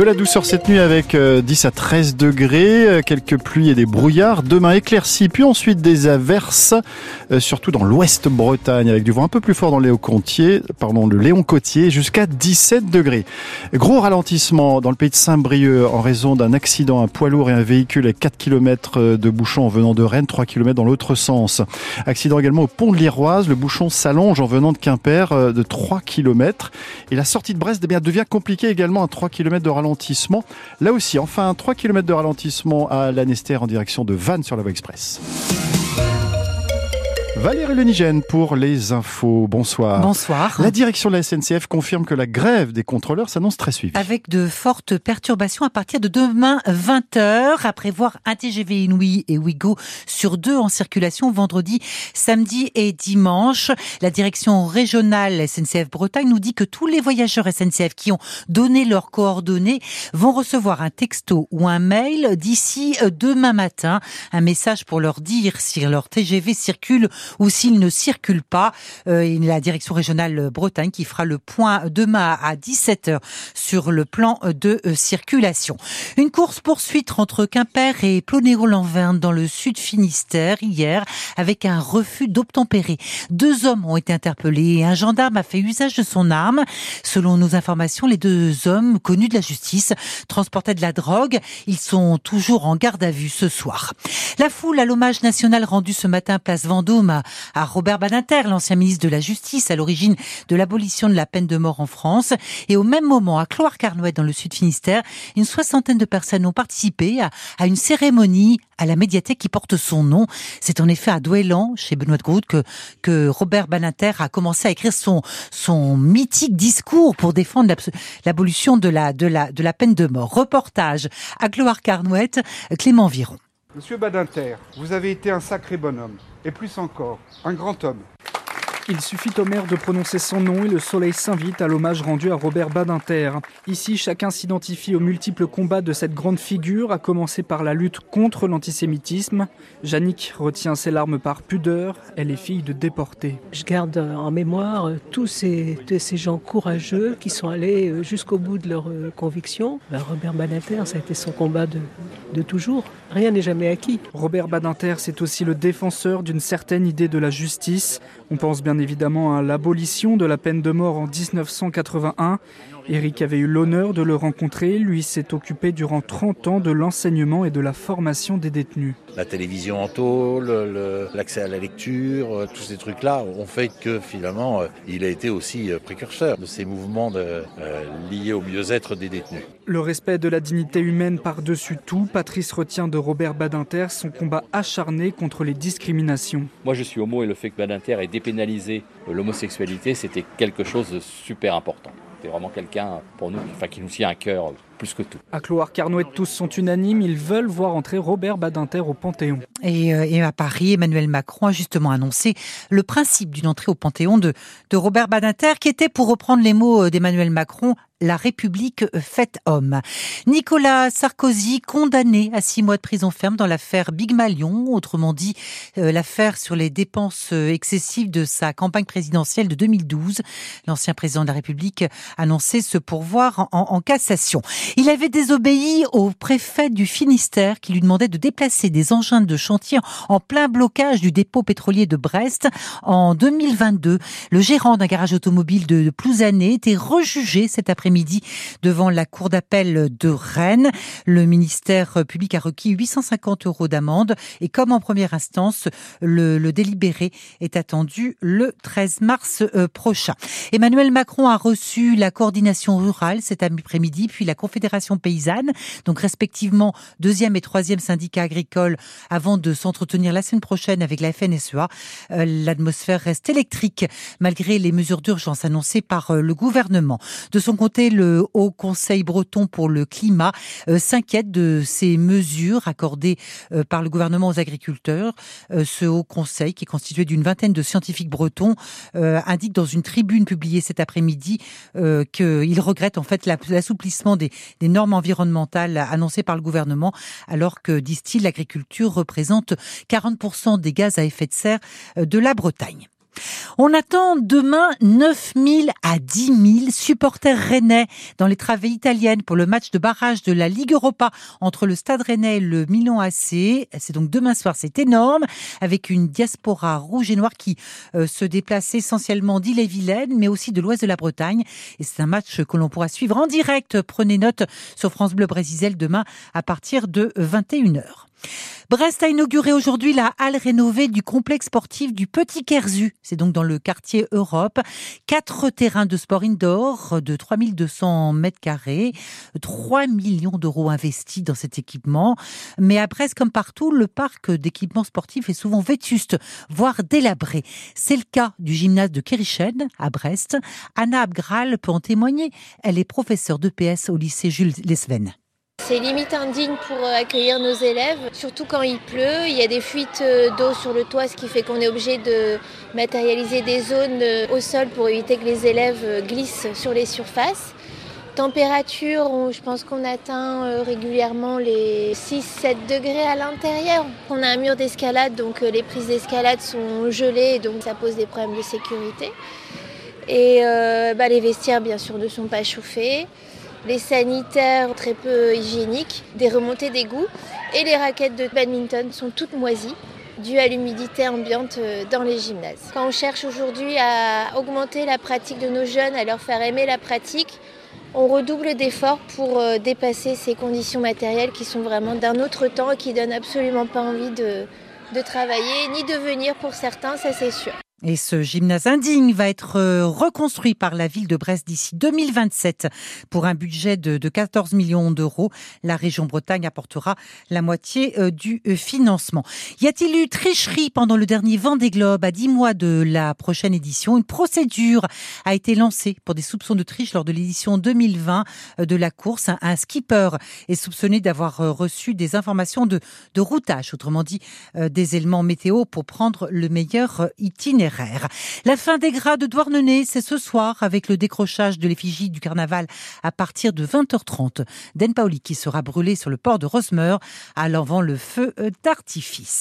De la douceur cette nuit avec 10 euh, à 13 degrés, euh, quelques pluies et des brouillards. Demain éclairci, puis ensuite des averses, euh, surtout dans l'ouest Bretagne, avec du vent un peu plus fort dans pardon, le Léon Côtier, jusqu'à 17 degrés. Gros ralentissement dans le pays de Saint-Brieuc en raison d'un accident, un poids lourd et un véhicule à 4 km de bouchon en venant de Rennes, 3 km dans l'autre sens. Accident également au pont de l'Iroise, le bouchon s'allonge en venant de Quimper de 3 km. Et la sortie de Brest eh devient compliquée également à 3 km de ralentissement. Là aussi, enfin, 3 km de ralentissement à Lanester en direction de Vannes sur la voie express. Valérie Lenigène pour les infos. Bonsoir. Bonsoir. La direction de la SNCF confirme que la grève des contrôleurs s'annonce très suivie. Avec de fortes perturbations à partir de demain 20h, à prévoir un TGV Inouï et Ouigo sur deux en circulation vendredi, samedi et dimanche. La direction régionale SNCF Bretagne nous dit que tous les voyageurs SNCF qui ont donné leurs coordonnées vont recevoir un texto ou un mail d'ici demain matin. Un message pour leur dire si leur TGV circule ou s'il ne circule pas. Euh, la direction régionale Bretagne qui fera le point demain à 17h sur le plan de euh, circulation. Une course poursuite entre Quimper et Plonéo-Lanverne dans le sud Finistère hier avec un refus d'obtempérer. Deux hommes ont été interpellés et un gendarme a fait usage de son arme. Selon nos informations, les deux hommes connus de la justice transportaient de la drogue. Ils sont toujours en garde à vue ce soir. La foule à l'hommage national rendu ce matin place Vendôme à, Robert Badinter, l'ancien ministre de la Justice, à l'origine de l'abolition de la peine de mort en France. Et au même moment, à Cloire-Carnouët, dans le sud Finistère, une soixantaine de personnes ont participé à, une cérémonie à la médiathèque qui porte son nom. C'est en effet à Douélan, chez Benoît de Groot, que, Robert Badinter a commencé à écrire son, son mythique discours pour défendre l'abolition de la, de, la, de la peine de mort. Reportage à Cloire-Carnouët, Clément Viron. Monsieur Badinter, vous avez été un sacré bonhomme, et plus encore, un grand homme. Il suffit au maire de prononcer son nom et le soleil s'invite à l'hommage rendu à Robert Badinter. Ici, chacun s'identifie aux multiples combats de cette grande figure, à commencer par la lutte contre l'antisémitisme. Jannick retient ses larmes par pudeur, elle est fille de déportés. Je garde en mémoire tous ces, ces gens courageux qui sont allés jusqu'au bout de leurs convictions. Ben, Robert Badinter, ça a été son combat de, de toujours. Rien n'est jamais acquis. Robert Badinter, c'est aussi le défenseur d'une certaine idée de la justice. On pense bien évidemment à l'abolition de la peine de mort en 1981 Eric avait eu l'honneur de le rencontrer. Lui s'est occupé durant 30 ans de l'enseignement et de la formation des détenus. La télévision en tôle, l'accès à la lecture, euh, tous ces trucs-là ont fait que finalement, euh, il a été aussi euh, précurseur de ces mouvements liés au mieux-être des détenus. Le respect de la dignité humaine par-dessus tout, Patrice retient de Robert Badinter son combat acharné contre les discriminations. Moi je suis homo et le fait que Badinter ait dépénalisé l'homosexualité, c'était quelque chose de super important. C'est vraiment quelqu'un pour nous, enfin, qui nous tient à cœur plus que tout. À Cloire-Carnouët, tous sont unanimes. Ils veulent voir entrer Robert Badinter au Panthéon. Et, euh, à Paris, Emmanuel Macron a justement annoncé le principe d'une entrée au Panthéon de, de Robert Badinter, qui était, pour reprendre les mots euh, d'Emmanuel Macron, la République faite homme. Nicolas Sarkozy condamné à six mois de prison ferme dans l'affaire Big Malion, autrement dit euh, l'affaire sur les dépenses excessives de sa campagne présidentielle de 2012. L'ancien président de la République annonçait se pourvoir en, en, cassation. Il avait désobéi au préfet du Finistère qui lui demandait de déplacer des engins de chantier en plein blocage du dépôt pétrolier de Brest en 2022. Le gérant d'un garage automobile de Plouzané était rejugé cet après midi devant la cour d'appel de Rennes. Le ministère public a requis 850 euros d'amende et comme en première instance, le, le, délibéré est attendu le 13 mars euh, prochain. Emmanuel Macron a reçu la coordination rurale cet après-midi, puis la Confédération paysanne, donc respectivement deuxième et troisième syndicat agricole, avant de s'entretenir la semaine prochaine avec la FNSEA. Euh, l'atmosphère reste électrique malgré les mesures d'urgence annoncées par euh, le gouvernement. De son côté, le Haut Conseil breton pour le climat euh, s'inquiète de ces mesures accordées par le gouvernement aux agriculteurs. Ce Haut Conseil, qui est constitué d'une vingtaine de scientifiques bretons, indique dans une tribune publiée cet après-midi qu'il regrette en fait l'assouplissement des, des normes environnementales annoncées par le gouvernement, alors que, disent-ils, l'agriculture représente 40% des gaz à effet de serre de la Bretagne. On attend demain 9000 à 10 000 supporters rennais dans les travées italiennes pour le match de barrage de la Ligue Europa entre le Stade Rennais et le Milan AC. C'est donc demain soir, c'est énorme, avec une diaspora rouge et noire qui euh, se déplace essentiellement d'Ille-et-Vilaine, mais aussi de l'ouest de la Bretagne. Et c'est un match que l'on pourra suivre en direct. Prenez note sur France Bleu Brésil demain à partir de 21h. Brest a inauguré aujourd'hui la halle rénovée du complexe sportif du Petit Kerzu. C'est donc dans le quartier Europe. Quatre terrains de sport indoor de 3200 mètres carrés. 3 millions d'euros investis dans cet équipement. Mais à Brest, comme partout, le parc d'équipements sportifs est souvent vétuste, voire délabré. C'est le cas du gymnase de Kerichen à Brest. Anna Abgral peut en témoigner. Elle est professeure d'EPS au lycée Jules Lesven. C'est limite indigne pour euh, accueillir nos élèves, surtout quand il pleut. Il y a des fuites euh, d'eau sur le toit, ce qui fait qu'on est obligé de matérialiser des zones euh, au sol pour éviter que les élèves glissent sur les surfaces. Température, je pense qu'on atteint régulièrement les 6-7 degrés à l'intérieur. On a un mur d'escalade, donc les prises d'escalade sont gelées, donc ça pose des problèmes de sécurité. Et bah, les vestiaires, bien sûr, ne sont pas chauffés les sanitaires très peu hygiéniques, des remontées d'égouts et les raquettes de badminton sont toutes moisies dues à l'humidité ambiante euh, dans les gymnases. Quand on cherche aujourd'hui à augmenter la pratique de nos jeunes, à leur faire aimer la pratique, on redouble d'efforts pour euh, dépasser ces conditions matérielles qui sont vraiment d'un autre temps et qui donnent absolument pas envie de, de travailler ni de venir pour certains, ça c'est sûr. Et ce gymnase indigne va être euh, reconstruit par la ville de Brest d'ici 2027 pour un budget de, 14 millions d'euros. La région Bretagne apportera la moitié euh, du euh, financement. Y a-t-il eu tricherie pendant le dernier Vendée Globe à 10 mois de la prochaine édition? Une procédure a été lancée pour des soupçons de triche lors de l'édition 2020 de la course. Un skipper est soupçonné d'avoir reçu des informations de, de routage, autrement dit des éléments météo pour prendre le meilleur itinéraire. La fin des gras de Douarnenez, c'est ce soir avec le décrochage de l'effigie du carnaval à partir de 20h30. Den Paoli qui sera brûlé sur le port de Rosmer à l'envant le feu d'artifice.